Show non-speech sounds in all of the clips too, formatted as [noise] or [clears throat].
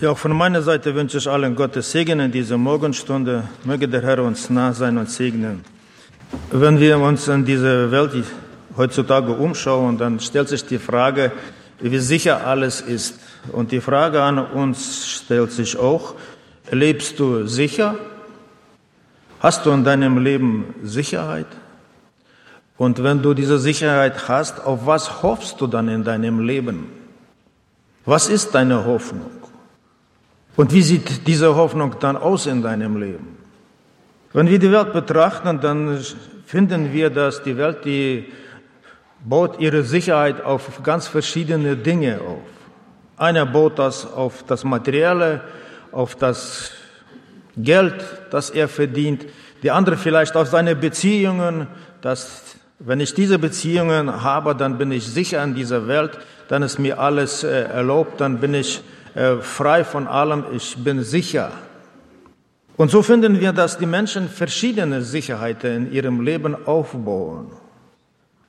Ja, auch von meiner Seite wünsche ich allen Gottes Segen in dieser Morgenstunde. Möge der Herr uns nah sein und segnen. Wenn wir uns in diese Welt heutzutage umschauen, dann stellt sich die Frage, wie sicher alles ist. Und die Frage an uns stellt sich auch, lebst du sicher? Hast du in deinem Leben Sicherheit? Und wenn du diese Sicherheit hast, auf was hoffst du dann in deinem Leben? Was ist deine Hoffnung? Und wie sieht diese Hoffnung dann aus in deinem Leben? Wenn wir die Welt betrachten, dann finden wir, dass die Welt, die baut ihre Sicherheit auf ganz verschiedene Dinge auf. Einer baut das auf das Materielle, auf das Geld, das er verdient. Die andere vielleicht auf seine Beziehungen, dass wenn ich diese Beziehungen habe, dann bin ich sicher in dieser Welt, dann ist mir alles äh, erlaubt, dann bin ich frei von allem, ich bin sicher. Und so finden wir, dass die Menschen verschiedene Sicherheiten in ihrem Leben aufbauen.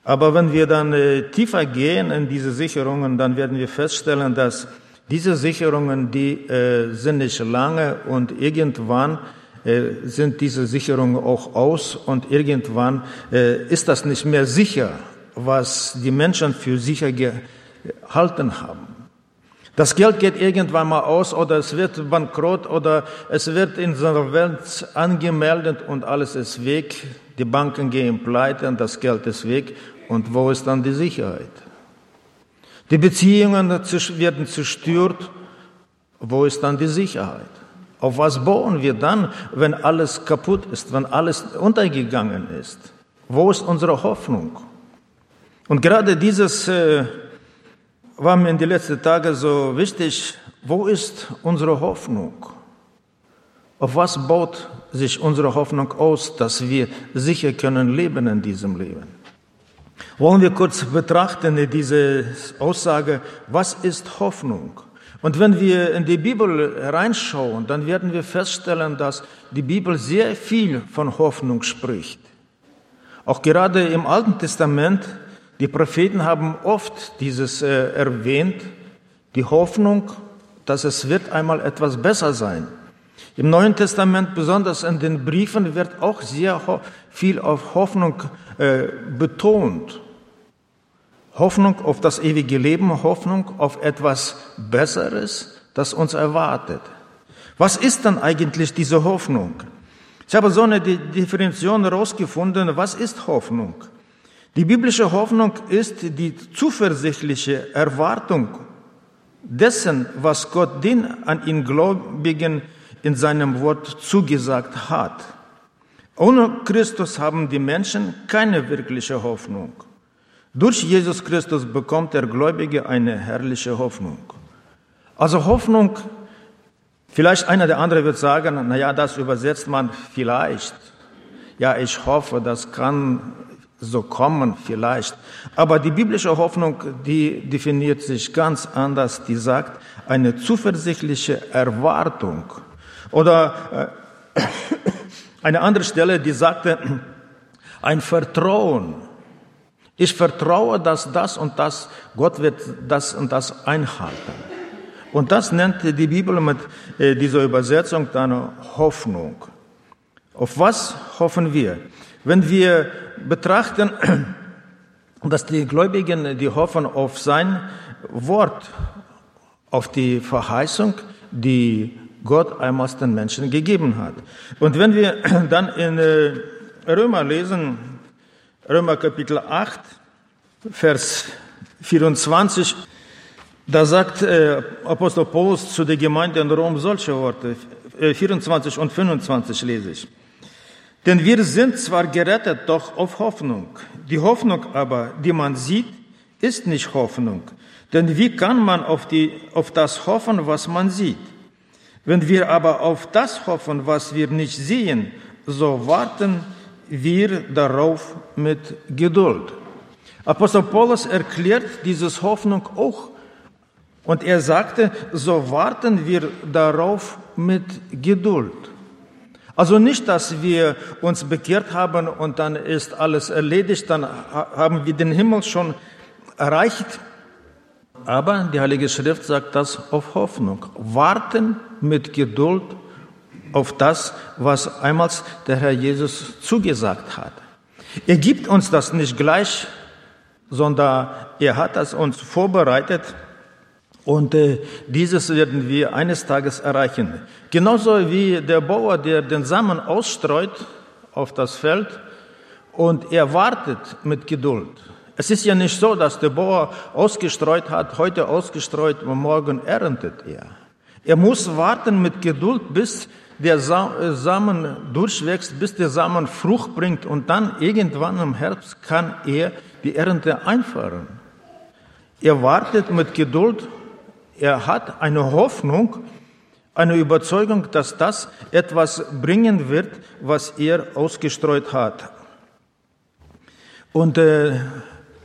Aber wenn wir dann äh, tiefer gehen in diese Sicherungen, dann werden wir feststellen, dass diese Sicherungen, die äh, sind nicht lange und irgendwann äh, sind diese Sicherungen auch aus und irgendwann äh, ist das nicht mehr sicher, was die Menschen für sicher gehalten haben. Das Geld geht irgendwann mal aus oder es wird bankrott oder es wird in seiner Welt angemeldet und alles ist weg. Die Banken gehen pleite und das Geld ist weg. Und wo ist dann die Sicherheit? Die Beziehungen werden zerstört. Wo ist dann die Sicherheit? Auf was bauen wir dann, wenn alles kaputt ist, wenn alles untergegangen ist? Wo ist unsere Hoffnung? Und gerade dieses äh, war mir in den letzten Tagen so wichtig, wo ist unsere Hoffnung? Auf was baut sich unsere Hoffnung aus, dass wir sicher können leben in diesem Leben? Wollen wir kurz betrachten diese Aussage, was ist Hoffnung? Und wenn wir in die Bibel reinschauen, dann werden wir feststellen, dass die Bibel sehr viel von Hoffnung spricht. Auch gerade im Alten Testament die Propheten haben oft dieses äh, erwähnt, die Hoffnung, dass es wird einmal etwas besser sein. Im Neuen Testament, besonders in den Briefen, wird auch sehr viel auf Hoffnung äh, betont. Hoffnung auf das ewige Leben, Hoffnung auf etwas Besseres, das uns erwartet. Was ist dann eigentlich diese Hoffnung? Ich habe so eine Definition herausgefunden. Was ist Hoffnung? Die biblische Hoffnung ist die zuversichtliche Erwartung dessen, was Gott den an ihn Gläubigen in seinem Wort zugesagt hat. Ohne Christus haben die Menschen keine wirkliche Hoffnung. Durch Jesus Christus bekommt der Gläubige eine herrliche Hoffnung. Also Hoffnung, vielleicht einer der anderen wird sagen, na ja, das übersetzt man vielleicht. Ja, ich hoffe, das kann so kommen vielleicht. Aber die biblische Hoffnung, die definiert sich ganz anders. Die sagt eine zuversichtliche Erwartung. Oder äh, [coughs] eine andere Stelle, die sagte ein Vertrauen. Ich vertraue, dass das und das, Gott wird das und das einhalten. Und das nennt die Bibel mit äh, dieser Übersetzung dann Hoffnung. Auf was hoffen wir? Wenn wir betrachten, [clears throat] dass die Gläubigen, die hoffen auf sein Wort, auf die Verheißung, die Gott einmal den Menschen gegeben hat. Und wenn wir [clears throat] dann in äh, Römer lesen, Römer Kapitel 8, Vers 24, da sagt äh, Apostel Paulus zu der Gemeinde in Rom solche Worte, 24 äh, und 25 lese ich. Denn wir sind zwar gerettet, doch auf Hoffnung. Die Hoffnung aber, die man sieht, ist nicht Hoffnung. Denn wie kann man auf, die, auf das hoffen, was man sieht? Wenn wir aber auf das hoffen, was wir nicht sehen, so warten wir darauf mit Geduld. Apostel Paulus erklärt dieses Hoffnung auch. Und er sagte, so warten wir darauf mit Geduld. Also nicht, dass wir uns bekehrt haben und dann ist alles erledigt, dann haben wir den Himmel schon erreicht. Aber die Heilige Schrift sagt das auf Hoffnung. Warten mit Geduld auf das, was einmal der Herr Jesus zugesagt hat. Er gibt uns das nicht gleich, sondern er hat das uns vorbereitet und äh, dieses werden wir eines Tages erreichen. Genauso wie der Bauer, der den Samen ausstreut auf das Feld und er wartet mit Geduld. Es ist ja nicht so, dass der Bauer ausgestreut hat, heute ausgestreut und morgen erntet er. Er muss warten mit Geduld, bis der äh, Samen durchwächst, bis der Samen Frucht bringt und dann irgendwann im Herbst kann er die Ernte einfahren. Er wartet mit Geduld, er hat eine Hoffnung, eine Überzeugung, dass das etwas bringen wird, was er ausgestreut hat. Und äh,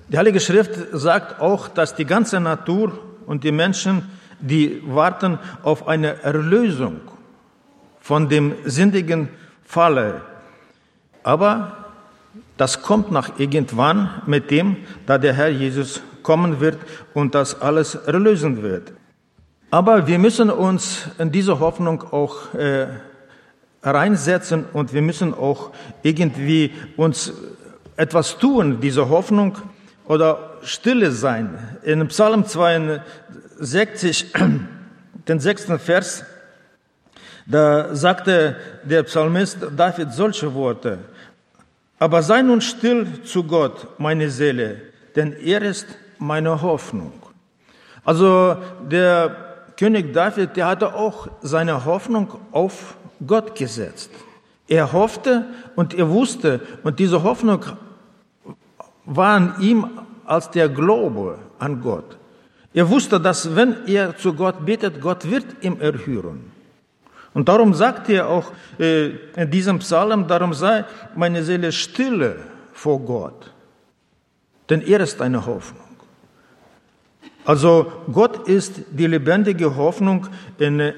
die Heilige Schrift sagt auch, dass die ganze Natur und die Menschen, die warten auf eine Erlösung von dem sündigen Falle. Aber das kommt nach irgendwann mit dem, da der Herr Jesus kommen wird und das alles erlösen wird. Aber wir müssen uns in diese Hoffnung auch äh, reinsetzen und wir müssen auch irgendwie uns etwas tun, diese Hoffnung oder Stille sein. In Psalm 62, [clears throat] den sechsten Vers, da sagte der Psalmist David solche Worte. Aber sei nun still zu Gott, meine Seele, denn er ist meine Hoffnung. Also der König David, der hatte auch seine Hoffnung auf Gott gesetzt. Er hoffte und er wusste, und diese Hoffnung war an ihm als der Glaube an Gott. Er wusste, dass wenn er zu Gott betet, Gott wird ihm erhören. Und darum sagt er auch äh, in diesem Psalm, darum sei meine Seele stille vor Gott, denn er ist eine Hoffnung. Also Gott ist die lebendige Hoffnung in, äh,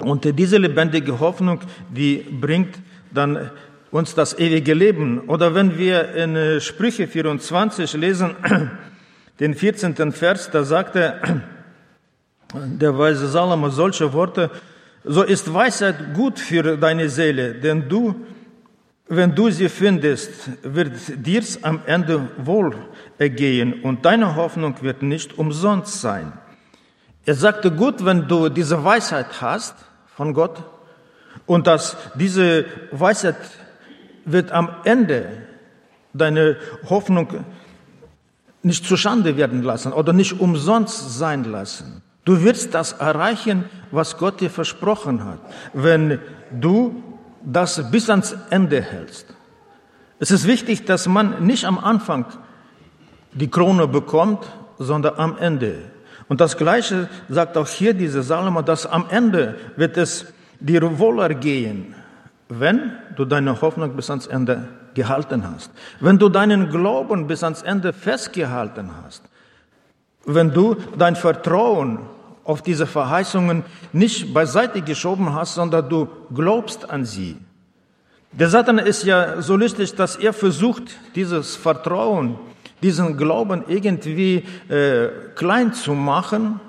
und diese lebendige Hoffnung, die bringt dann uns das ewige Leben. Oder wenn wir in äh, Sprüche 24 lesen, [clears throat] den 14. Vers, da sagt er, [clears throat] der weise Salomo solche Worte, so ist Weisheit gut für deine Seele, denn du, wenn du sie findest, wird dir's am Ende wohl ergehen und deine Hoffnung wird nicht umsonst sein. Er sagte, gut, wenn du diese Weisheit hast von Gott und dass diese Weisheit wird am Ende deine Hoffnung nicht zu Schande werden lassen oder nicht umsonst sein lassen. Du wirst das erreichen, was Gott dir versprochen hat, wenn du das bis ans Ende hältst. Es ist wichtig, dass man nicht am Anfang die Krone bekommt, sondern am Ende. Und das Gleiche sagt auch hier diese Salomo, dass am Ende wird es dir wohler gehen, wenn du deine Hoffnung bis ans Ende gehalten hast, wenn du deinen Glauben bis ans Ende festgehalten hast, wenn du dein Vertrauen auf diese Verheißungen nicht beiseite geschoben hast, sondern du glaubst an sie. Der Satan ist ja so lustig, dass er versucht, dieses Vertrauen, diesen Glauben irgendwie äh, klein zu machen,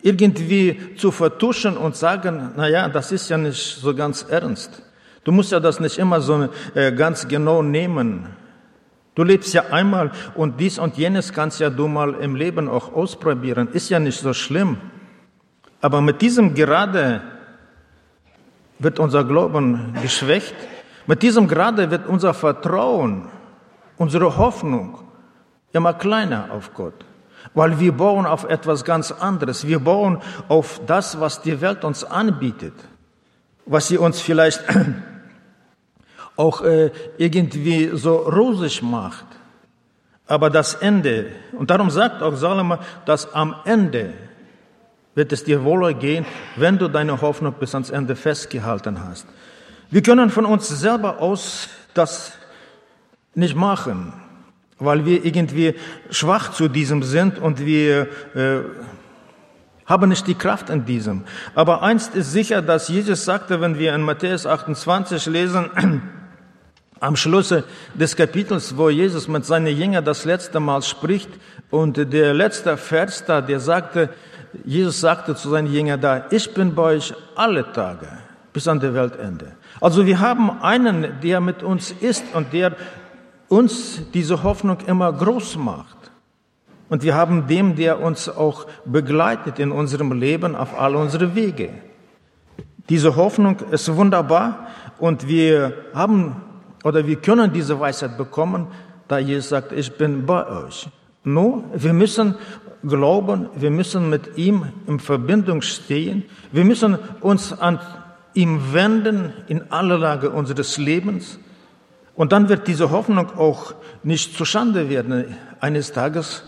irgendwie zu vertuschen und sagen, na ja, das ist ja nicht so ganz ernst. Du musst ja das nicht immer so äh, ganz genau nehmen. Du lebst ja einmal und dies und jenes kannst ja du mal im Leben auch ausprobieren. Ist ja nicht so schlimm. Aber mit diesem gerade wird unser Glauben geschwächt. Mit diesem gerade wird unser Vertrauen, unsere Hoffnung immer kleiner auf Gott. Weil wir bauen auf etwas ganz anderes. Wir bauen auf das, was die Welt uns anbietet. Was sie uns vielleicht [clears throat] auch äh, irgendwie so rosig macht. Aber das Ende, und darum sagt auch Salomo, dass am Ende wird es dir wohler gehen, wenn du deine Hoffnung bis ans Ende festgehalten hast. Wir können von uns selber aus das nicht machen, weil wir irgendwie schwach zu diesem sind und wir äh, haben nicht die Kraft in diesem. Aber eins ist sicher, dass Jesus sagte, wenn wir in Matthäus 28 lesen, [clears throat] am Schluss des Kapitels, wo Jesus mit seinen Jüngern das letzte Mal spricht und der letzte Vers da, der sagte, Jesus sagte zu seinen Jüngern da, ich bin bei euch alle Tage bis an der Weltende. Also wir haben einen, der mit uns ist und der uns diese Hoffnung immer groß macht. Und wir haben dem, der uns auch begleitet in unserem Leben auf all unsere Wege. Diese Hoffnung ist wunderbar und wir haben oder wir können diese Weisheit bekommen, da Jesus sagt, ich bin bei euch. Nur, wir müssen glauben, wir müssen mit ihm in Verbindung stehen, wir müssen uns an ihm wenden in aller Lage unseres Lebens. Und dann wird diese Hoffnung auch nicht zustande werden eines Tages,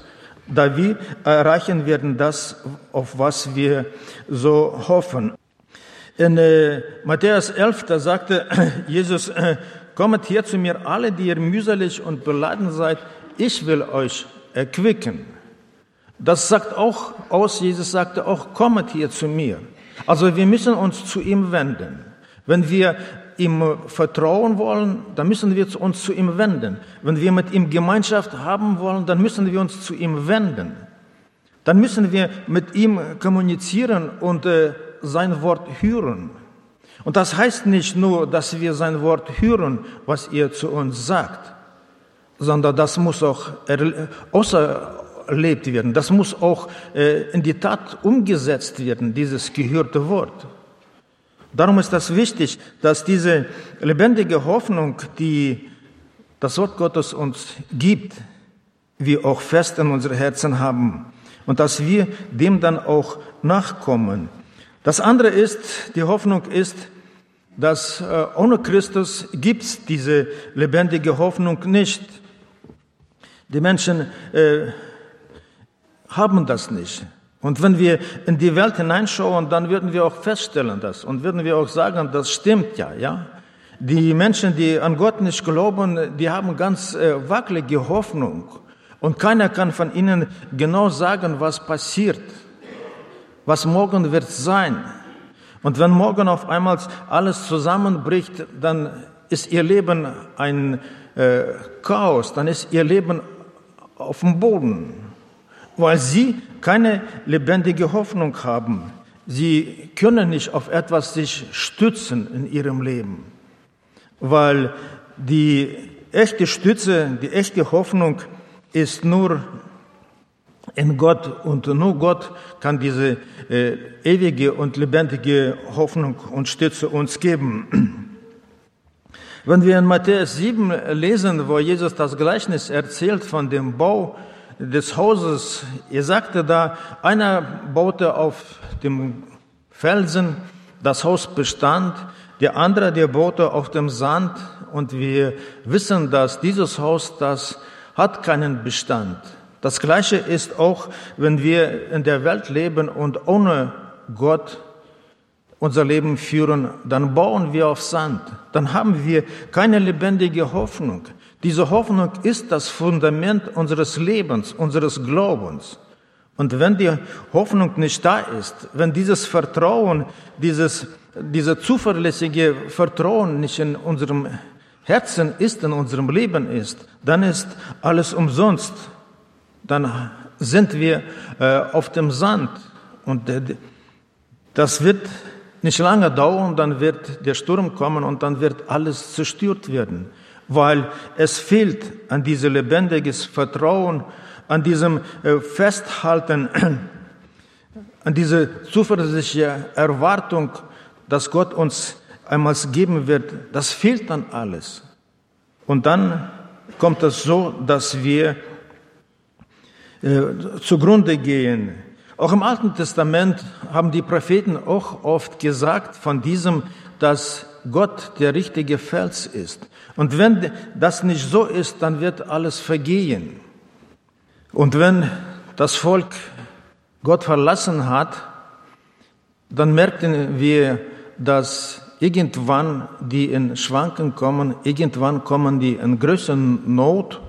da wir erreichen werden das, auf was wir so hoffen. In äh, Matthäus 11, da sagte [clears throat] Jesus, äh, kommet her zu mir alle, die ihr mühselig und beladen seid, ich will euch erquicken. Das sagt auch aus, Jesus sagte auch, kommet hier zu mir. Also wir müssen uns zu ihm wenden. Wenn wir ihm vertrauen wollen, dann müssen wir uns zu ihm wenden. Wenn wir mit ihm Gemeinschaft haben wollen, dann müssen wir uns zu ihm wenden. Dann müssen wir mit ihm kommunizieren und äh, sein Wort hören. Und das heißt nicht nur, dass wir sein Wort hören, was er zu uns sagt, sondern das muss auch außerlebt werden. Das muss auch äh, in die Tat umgesetzt werden, dieses gehörte Wort. Darum ist das wichtig, dass diese lebendige Hoffnung, die das Wort Gottes uns gibt, wir auch fest in unsere Herzen haben und dass wir dem dann auch nachkommen. Das andere ist, die Hoffnung ist, dass äh, ohne Christus gibt's diese lebendige Hoffnung nicht. Die Menschen äh, haben das nicht. Und wenn wir in die Welt hineinschauen, dann würden wir auch feststellen das und würden wir auch sagen, das stimmt ja, ja. Die Menschen, die an Gott nicht glauben, die haben ganz äh, wackelige Hoffnung. Und keiner kann von ihnen genau sagen, was passiert, was morgen wird sein. Und wenn morgen auf einmal alles zusammenbricht, dann ist ihr Leben ein äh, Chaos, dann ist ihr Leben auf dem Boden, weil sie keine lebendige Hoffnung haben. Sie können nicht auf etwas sich stützen in ihrem Leben, weil die echte Stütze, die echte Hoffnung ist nur in Gott und nur Gott kann diese äh, ewige und lebendige Hoffnung und Stütze uns geben. Wenn wir in Matthäus 7 lesen, wo Jesus das Gleichnis erzählt von dem Bau des Hauses, er sagte da, einer baute auf dem Felsen, das Haus bestand, der andere, der baute auf dem Sand und wir wissen, dass dieses Haus, das hat keinen Bestand. Das Gleiche ist auch, wenn wir in der Welt leben und ohne Gott unser Leben führen, dann bauen wir auf Sand. Dann haben wir keine lebendige Hoffnung. Diese Hoffnung ist das Fundament unseres Lebens, unseres Glaubens. Und wenn die Hoffnung nicht da ist, wenn dieses Vertrauen, dieses, dieser zuverlässige Vertrauen nicht in unserem Herzen ist, in unserem Leben ist, dann ist alles umsonst dann sind wir äh, auf dem Sand. Und äh, das wird nicht lange dauern, dann wird der Sturm kommen und dann wird alles zerstört werden, weil es fehlt an diesem lebendiges Vertrauen, an diesem äh, Festhalten, [clears throat] an diese zuversichtliche Erwartung, dass Gott uns einmal geben wird. Das fehlt dann alles. Und dann kommt es so, dass wir äh, zugrunde gehen. Auch im Alten Testament haben die Propheten auch oft gesagt von diesem, dass Gott der richtige Fels ist. Und wenn das nicht so ist, dann wird alles vergehen. Und wenn das Volk Gott verlassen hat, dann merken wir, dass irgendwann die in Schwanken kommen, irgendwann kommen die in größeren Not,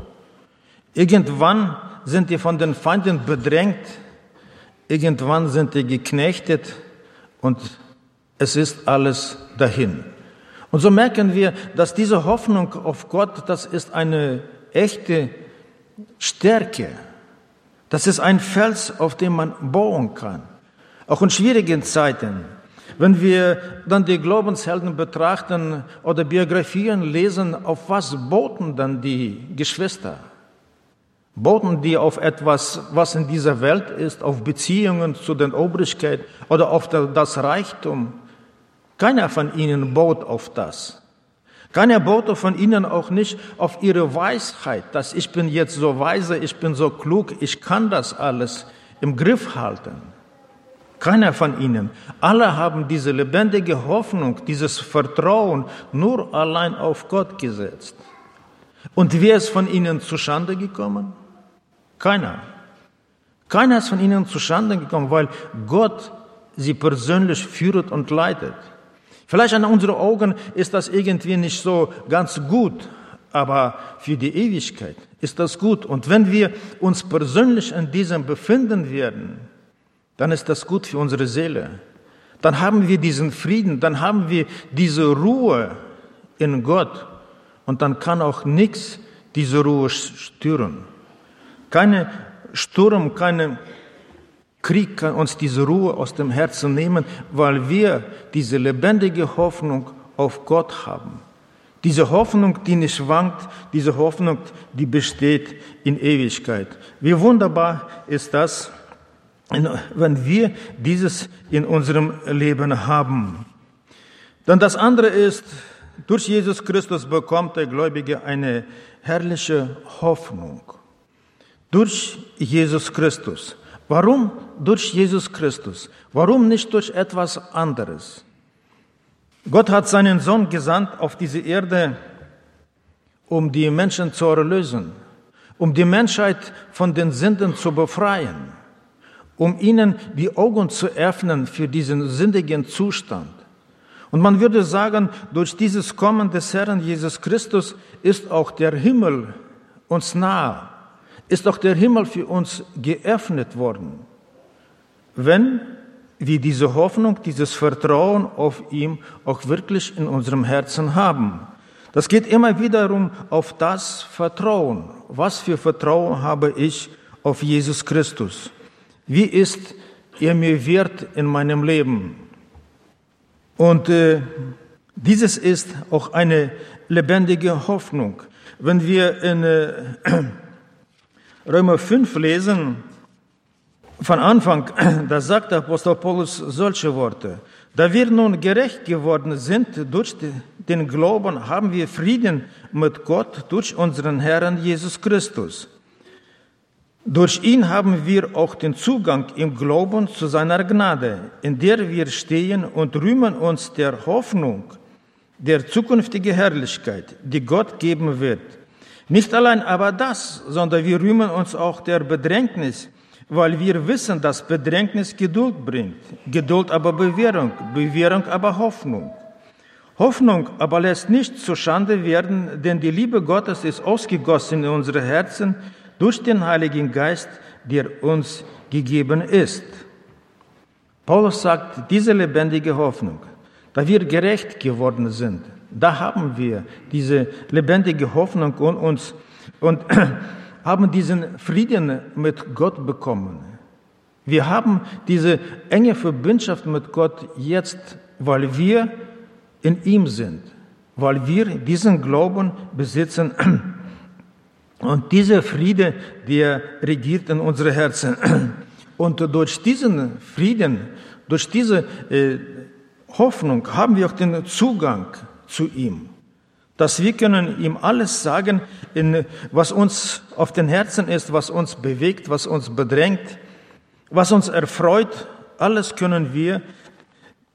irgendwann sind die von den Feinden bedrängt, irgendwann sind die geknechtet und es ist alles dahin. Und so merken wir, dass diese Hoffnung auf Gott, das ist eine echte Stärke. Das ist ein Fels, auf dem man bauen kann. Auch in schwierigen Zeiten. Wenn wir dann die Glaubenshelden betrachten oder Biografien lesen, auf was boten dann die Geschwister? Boten die auf etwas, was in dieser Welt ist, auf Beziehungen zu den Obrigkeit oder auf das Reichtum? Keiner von ihnen baut auf das. Keiner baut von ihnen auch nicht auf ihre Weisheit, dass ich bin jetzt so weise, ich bin so klug, ich kann das alles im Griff halten. Keiner von ihnen. Alle haben diese lebendige Hoffnung, dieses Vertrauen nur allein auf Gott gesetzt. Und wer ist von ihnen zustande gekommen? Keiner. Keiner ist von ihnen zustande gekommen, weil Gott sie persönlich führt und leitet. Vielleicht an unseren Augen ist das irgendwie nicht so ganz gut, aber für die Ewigkeit ist das gut. Und wenn wir uns persönlich in diesem befinden werden, dann ist das gut für unsere Seele. Dann haben wir diesen Frieden, dann haben wir diese Ruhe in Gott und dann kann auch nichts diese Ruhe stören. Keine Sturm, keine Krieg kann uns diese Ruhe aus dem Herzen nehmen, weil wir diese lebendige Hoffnung auf Gott haben. Diese Hoffnung, die nicht wankt, diese Hoffnung, die besteht in Ewigkeit. Wie wunderbar ist das, wenn wir dieses in unserem Leben haben. Dann das andere ist, durch Jesus Christus bekommt der Gläubige eine herrliche Hoffnung. Durch Jesus Christus. Warum durch Jesus Christus? Warum nicht durch etwas anderes? Gott hat seinen Sohn gesandt auf diese Erde, um die Menschen zu erlösen, um die Menschheit von den Sünden zu befreien, um ihnen die Augen zu öffnen für diesen sündigen Zustand. Und man würde sagen, durch dieses Kommen des Herrn Jesus Christus ist auch der Himmel uns nahe ist doch der Himmel für uns geöffnet worden, wenn wir diese Hoffnung, dieses Vertrauen auf ihm auch wirklich in unserem Herzen haben. Das geht immer wiederum auf das Vertrauen. Was für Vertrauen habe ich auf Jesus Christus? Wie ist er mir wert in meinem Leben? Und äh, dieses ist auch eine lebendige Hoffnung. Wenn wir in äh, Römer 5 lesen, von Anfang, [clears throat] da sagt der Apostel Paulus solche Worte. Da wir nun gerecht geworden sind durch den Glauben, haben wir Frieden mit Gott durch unseren Herrn Jesus Christus. Durch ihn haben wir auch den Zugang im Glauben zu seiner Gnade, in der wir stehen und rühmen uns der Hoffnung der zukünftigen Herrlichkeit, die Gott geben wird. Nicht allein aber das, sondern wir rühmen uns auch der Bedrängnis, weil wir wissen, dass Bedrängnis Geduld bringt, Geduld aber Bewährung, Bewährung aber Hoffnung. Hoffnung aber lässt nicht zu Schande werden, denn die Liebe Gottes ist ausgegossen in unsere Herzen durch den Heiligen Geist, der uns gegeben ist. Paulus sagt, diese lebendige Hoffnung, da wir gerecht geworden sind, da haben wir diese lebendige Hoffnung und uns und [clears throat] haben diesen Frieden mit Gott bekommen. Wir haben diese enge Verbundschaft mit Gott jetzt, weil wir in ihm sind, weil wir diesen Glauben besitzen. [clears throat] Und dieser Friede, der regiert in unsere Herzen. [clears throat] Und durch diesen Frieden, durch diese äh, Hoffnung haben wir auch den Zugang zu ihm. Dass wir können ihm alles sagen, was uns auf den Herzen ist, was uns bewegt, was uns bedrängt, was uns erfreut, alles können wir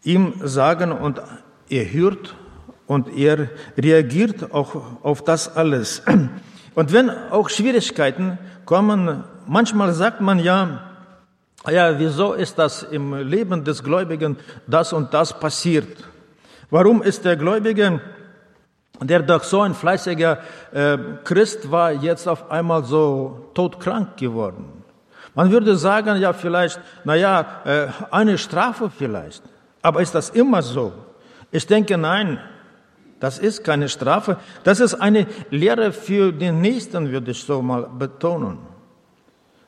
ihm sagen und er hört und er reagiert auch auf das alles. Und wenn auch Schwierigkeiten kommen, manchmal sagt man ja, ja, wieso ist das im Leben des Gläubigen das und das passiert? Warum ist der Gläubige, der doch so ein fleißiger äh, Christ war, jetzt auf einmal so todkrank geworden? Man würde sagen, ja, vielleicht, na ja, äh, eine Strafe vielleicht. Aber ist das immer so? Ich denke, nein. Das ist keine Strafe. Das ist eine Lehre für den Nächsten, würde ich so mal betonen.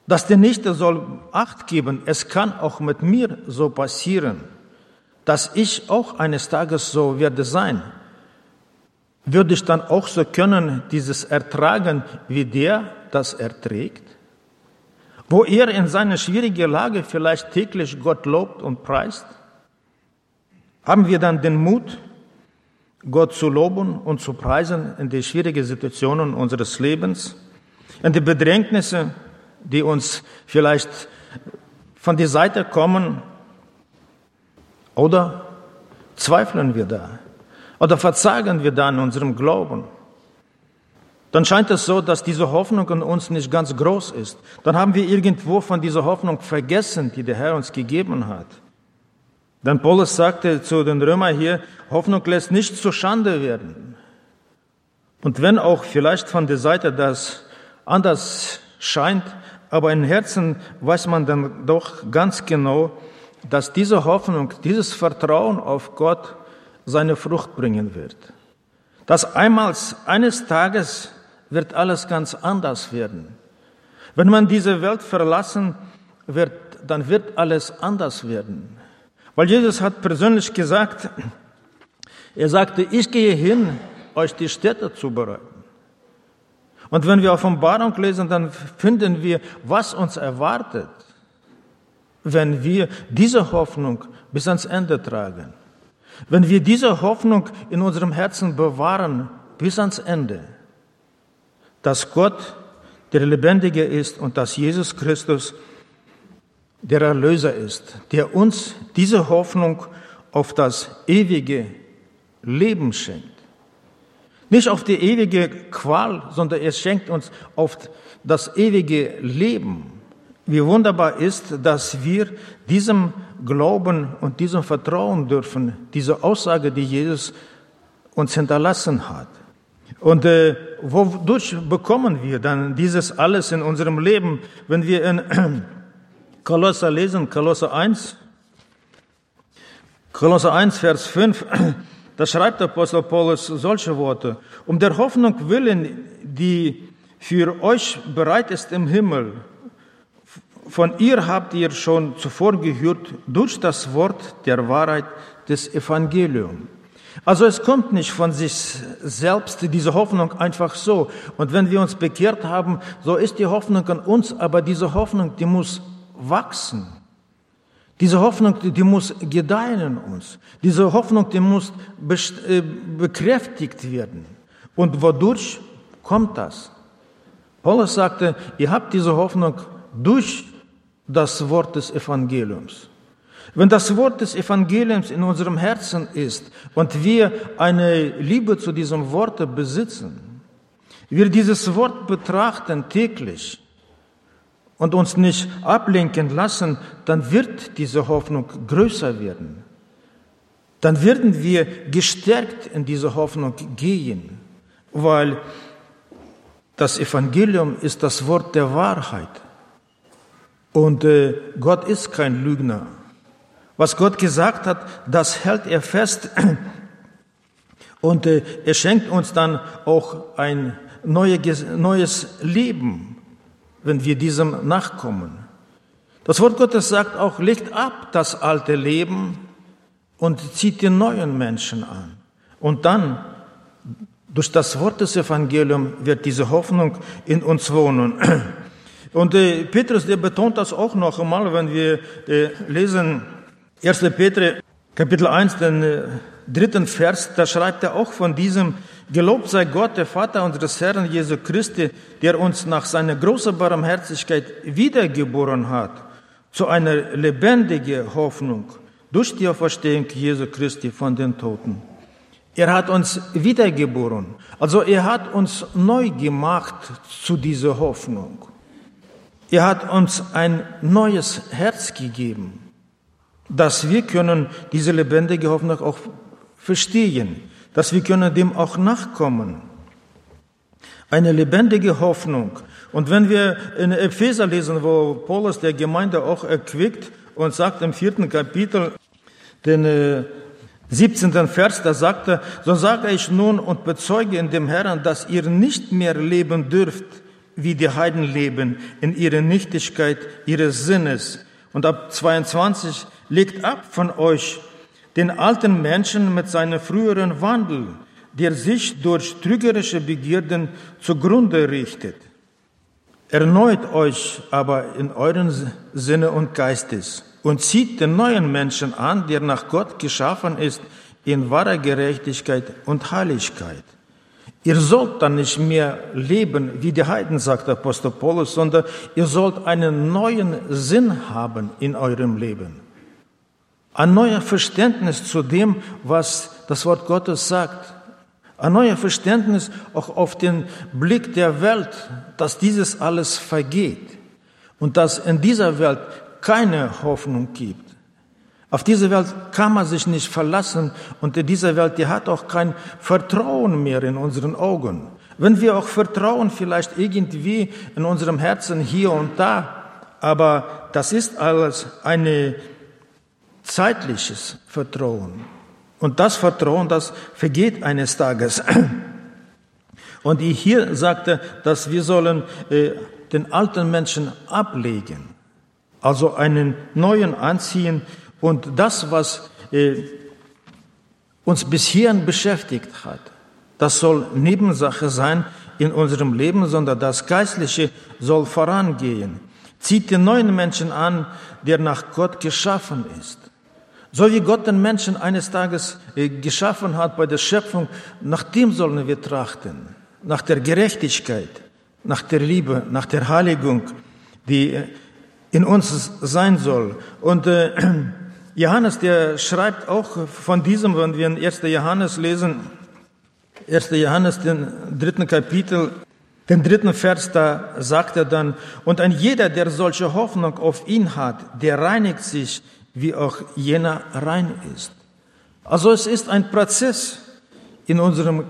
Dass der Nächste soll Acht geben. Es kann auch mit mir so passieren, dass ich auch eines Tages so werde sein. Würde ich dann auch so können, dieses ertragen, wie der das erträgt? Wo er in seiner schwierigen Lage vielleicht täglich Gott lobt und preist? Haben wir dann den Mut, Gott zu loben und zu preisen in die schwierigen Situationen unseres Lebens, in die Bedrängnisse, die uns vielleicht von der Seite kommen, oder zweifeln wir da? Oder verzagen wir da in unserem Glauben? Dann scheint es so, dass diese Hoffnung in uns nicht ganz groß ist. Dann haben wir irgendwo von dieser Hoffnung vergessen, die der Herr uns gegeben hat. Denn Paulus sagte zu den Römern hier, Hoffnung lässt nicht zu Schande werden. Und wenn auch vielleicht von der Seite das anders scheint, aber im Herzen weiß man dann doch ganz genau, dass diese Hoffnung, dieses Vertrauen auf Gott seine Frucht bringen wird. Dass einmal, eines Tages wird alles ganz anders werden. Wenn man diese Welt verlassen wird, dann wird alles anders werden. Weil Jesus hat persönlich gesagt, er sagte, ich gehe hin, euch die Städte zu bereiten. Und wenn wir Offenbarung lesen, dann finden wir, was uns erwartet, wenn wir diese Hoffnung bis ans Ende tragen. Wenn wir diese Hoffnung in unserem Herzen bewahren bis ans Ende, dass Gott der Lebendige ist und dass Jesus Christus der Erlöser ist, der uns diese Hoffnung auf das ewige Leben schenkt. Nicht auf die ewige Qual, sondern er schenkt uns auf das ewige Leben. Wie wunderbar ist, dass wir diesem Glauben und diesem Vertrauen dürfen, diese Aussage, die Jesus uns hinterlassen hat. Und äh, wodurch bekommen wir dann dieses alles in unserem Leben, wenn wir in [clears throat] Kolosser lesen, Kolosser 1, Kolosser 1, Vers 5, [clears throat] da schreibt der Apostel Paulus solche Worte. Um der Hoffnung willen, die für euch bereit ist im Himmel, von ihr habt ihr schon zuvor gehört durch das Wort der Wahrheit des Evangeliums. Also es kommt nicht von sich selbst diese Hoffnung einfach so. Und wenn wir uns bekehrt haben, so ist die Hoffnung an uns, aber diese Hoffnung, die muss wachsen. Diese Hoffnung, die muss gedeihen in uns. Diese Hoffnung, die muss äh, bekräftigt werden. Und wodurch kommt das? Paulus sagte, ihr habt diese Hoffnung durch das Wort des Evangeliums. Wenn das Wort des Evangeliums in unserem Herzen ist und wir eine Liebe zu diesem Wort besitzen, wir dieses Wort betrachten täglich, und uns nicht ablenken lassen, dann wird diese Hoffnung größer werden. Dann werden wir gestärkt in diese Hoffnung gehen, weil das Evangelium ist das Wort der Wahrheit. Und äh, Gott ist kein Lügner. Was Gott gesagt hat, das hält er fest. [clears throat] Und äh, er schenkt uns dann auch ein neues Leben wenn wir diesem nachkommen. Das Wort Gottes sagt auch, legt ab das alte Leben und zieht den neuen Menschen an. Und dann, durch das Wort des Evangeliums, wird diese Hoffnung in uns wohnen. [clears throat] Und äh, Petrus, der betont das auch noch einmal, wenn wir äh, lesen 1. Petrus Kapitel 1, den äh, dritten Vers, da schreibt er auch von diesem Gelobt sei Gott, der Vater unseres Herrn Jesu Christi, der uns nach seiner großen Barmherzigkeit wiedergeboren hat, zu einer lebendigen Hoffnung durch die Auferstehung Jesu Christi von den Toten. Er hat uns wiedergeboren. Also er hat uns neu gemacht zu dieser Hoffnung. Er hat uns ein neues Herz gegeben, dass wir können diese lebendige Hoffnung auch verstehen dass wir können dem auch nachkommen. Eine lebendige Hoffnung. Und wenn wir in Epheser lesen, wo Paulus der Gemeinde auch erquickt und sagt im vierten Kapitel, den äh, 17. Vers, da sagt er, so sage ich nun und bezeuge in dem Herrn, dass ihr nicht mehr leben dürft, wie die Heiden leben, in ihrer Nichtigkeit ihres Sinnes. Und ab 22, legt ab von euch den alten Menschen mit seinem früheren Wandel, der sich durch trügerische Begierden zugrunde richtet. Erneut euch aber in euren Sinne und Geistes und zieht den neuen Menschen an, der nach Gott geschaffen ist, in wahrer Gerechtigkeit und Heiligkeit. Ihr sollt dann nicht mehr leben wie die Heiden, sagt Apostel Paulus, sondern ihr sollt einen neuen Sinn haben in eurem Leben. Ein neuer Verständnis zu dem, was das Wort Gottes sagt. Ein neuer Verständnis auch auf den Blick der Welt, dass dieses alles vergeht und dass in dieser Welt keine Hoffnung gibt. Auf diese Welt kann man sich nicht verlassen und in dieser Welt, die hat auch kein Vertrauen mehr in unseren Augen. Wenn wir auch vertrauen, vielleicht irgendwie in unserem Herzen hier und da, aber das ist alles ein zeitliches Vertrauen. Und das Vertrauen, das vergeht eines Tages. [clears throat] Und hier sagte, dass wir sollen äh, den alten Menschen ablegen also einen neuen anziehen und das, was äh, uns bisher beschäftigt hat, das soll Nebensache sein in unserem Leben, sondern das Geistliche soll vorangehen. Zieht den neuen Menschen an, der nach Gott geschaffen ist. So wie Gott den Menschen eines Tages äh, geschaffen hat bei der Schöpfung, nach dem sollen wir trachten. Nach der Gerechtigkeit, nach der Liebe, nach der Heiligung, die äh, in uns sein soll. Und äh, [clears throat] Johannes, der schreibt auch von diesem, wenn wir in 1. Johannes lesen, 1. Johannes, den dritten Kapitel, den dritten Vers, da sagt er dann, und ein jeder, der solche Hoffnung auf ihn hat, der reinigt sich, wie auch jener rein ist. Also es ist ein Prozess in unserem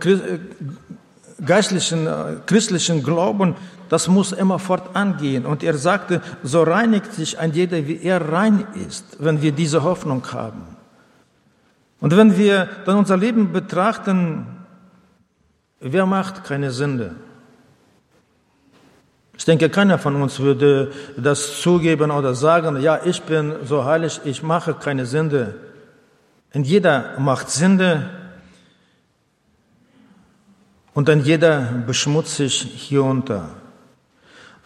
geistlichen, äh, christlichen Glauben, das muss immer fortangehen. Und er sagte, so reinigt sich ein jeder, wie er rein ist, wenn wir diese Hoffnung haben. Und wenn wir dann unser Leben betrachten, wer macht keine Sünde? Ich denke, keiner von uns würde das zugeben oder sagen, ja, ich bin so heilig, ich mache keine Sünde. Und jeder macht Sünde und dann jeder beschmutzt sich hier und da.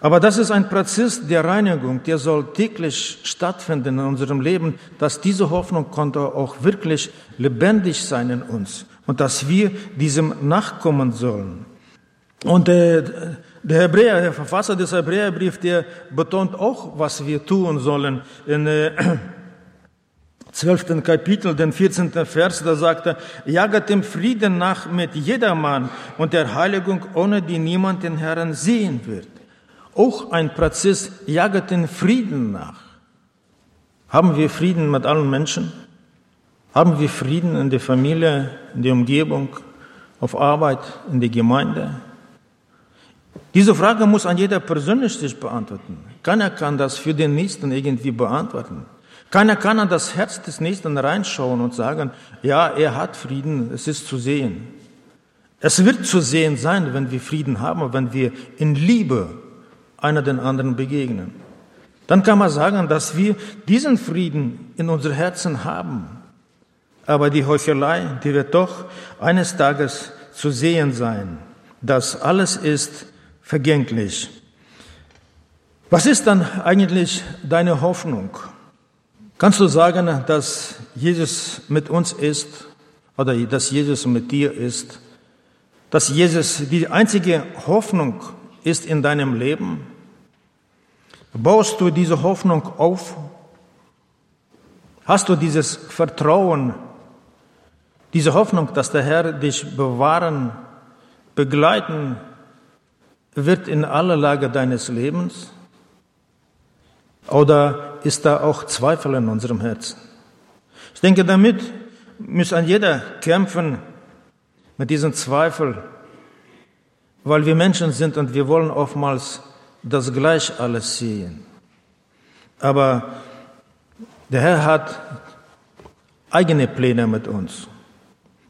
Aber das ist ein Prozess der Reinigung, der soll täglich stattfinden in unserem Leben, dass diese Hoffnung konnte auch wirklich lebendig sein in uns und dass wir diesem nachkommen sollen. Und äh, der Hebräer, der Verfasser des Hebräerbriefs, der betont auch, was wir tun sollen. In äh, [clears throat] 12. Kapitel, den 14. Vers, da sagt er, jaget dem Frieden nach mit jedermann und der Heiligung, ohne die niemand den Herrn sehen wird auch ein Prozess, jaget den Frieden nach. Haben wir Frieden mit allen Menschen? Haben wir Frieden in der Familie, in der Umgebung, auf Arbeit, in der Gemeinde? Diese Frage muss an jeder persönlich sich beantworten. Keiner kann das für den Nächsten irgendwie beantworten. Keiner kann an das Herz des Nächsten reinschauen und sagen, ja, er hat Frieden, es ist zu sehen. Es wird zu sehen sein, wenn wir Frieden haben, wenn wir in Liebe einer den anderen begegnen. Dann kann man sagen, dass wir diesen Frieden in unseren Herzen haben. Aber die Heuchelei, die wird doch eines Tages zu sehen sein. Das alles ist vergänglich. Was ist dann eigentlich deine Hoffnung? Kannst du sagen, dass Jesus mit uns ist oder dass Jesus mit dir ist? Dass Jesus die einzige Hoffnung ist in deinem Leben? Baust du diese Hoffnung auf? Hast du dieses Vertrauen, diese Hoffnung, dass der Herr dich bewahren, begleiten wird in aller Lage deines Lebens? Oder ist da auch Zweifel in unserem Herzen? Ich denke, damit muss ein jeder kämpfen mit diesen Zweifeln, weil wir Menschen sind und wir wollen oftmals das gleich alles sehen. Aber der Herr hat eigene Pläne mit uns.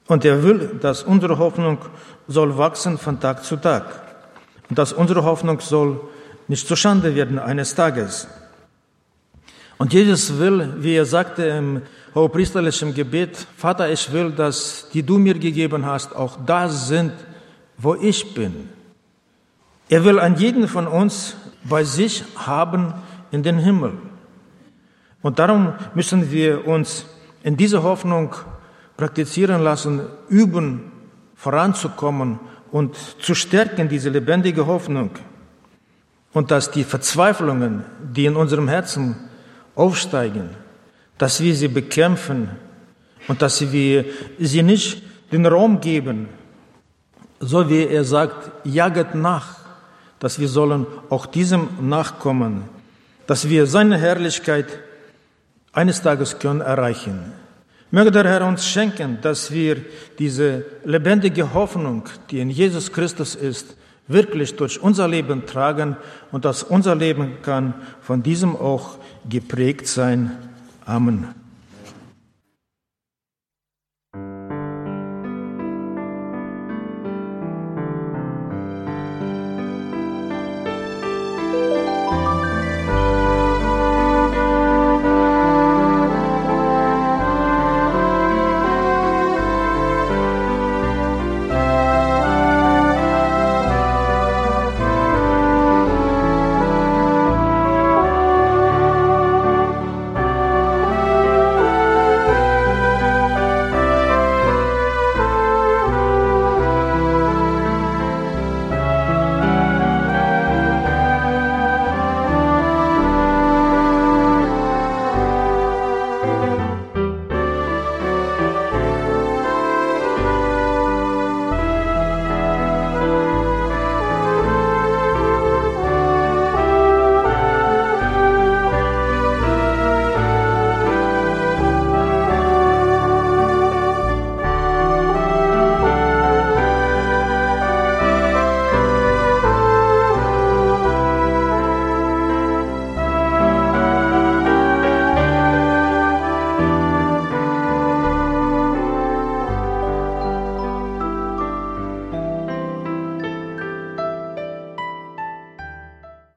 Und er will, dass unsere Hoffnung soll wachsen von Tag zu Tag. Und dass unsere Hoffnung soll nicht zu Schande werden eines Tages. Und Jesus will, wie er sagte im hohepriesterlichen Gebet, Vater, ich will, dass die du mir gegeben hast, auch da sind, wo ich bin. Er will an jeden von uns bei sich haben in den Himmel. Und darum müssen wir uns in dieser Hoffnung praktizieren lassen, üben, voranzukommen und zu stärken, diese lebendige Hoffnung. Und dass die Verzweiflungen, die in unserem Herzen aufsteigen, dass wir sie bekämpfen und dass wir sie nicht den Raum geben, so wie er sagt, jaget nach, dass wir sollen auch diesem nachkommen, dass wir seine Herrlichkeit eines Tages können erreichen. Möge der Herr uns schenken, dass wir diese lebendige Hoffnung, die in Jesus Christus ist, wirklich durch unser Leben tragen und dass unser Leben kann von diesem auch geprägt sein. Amen.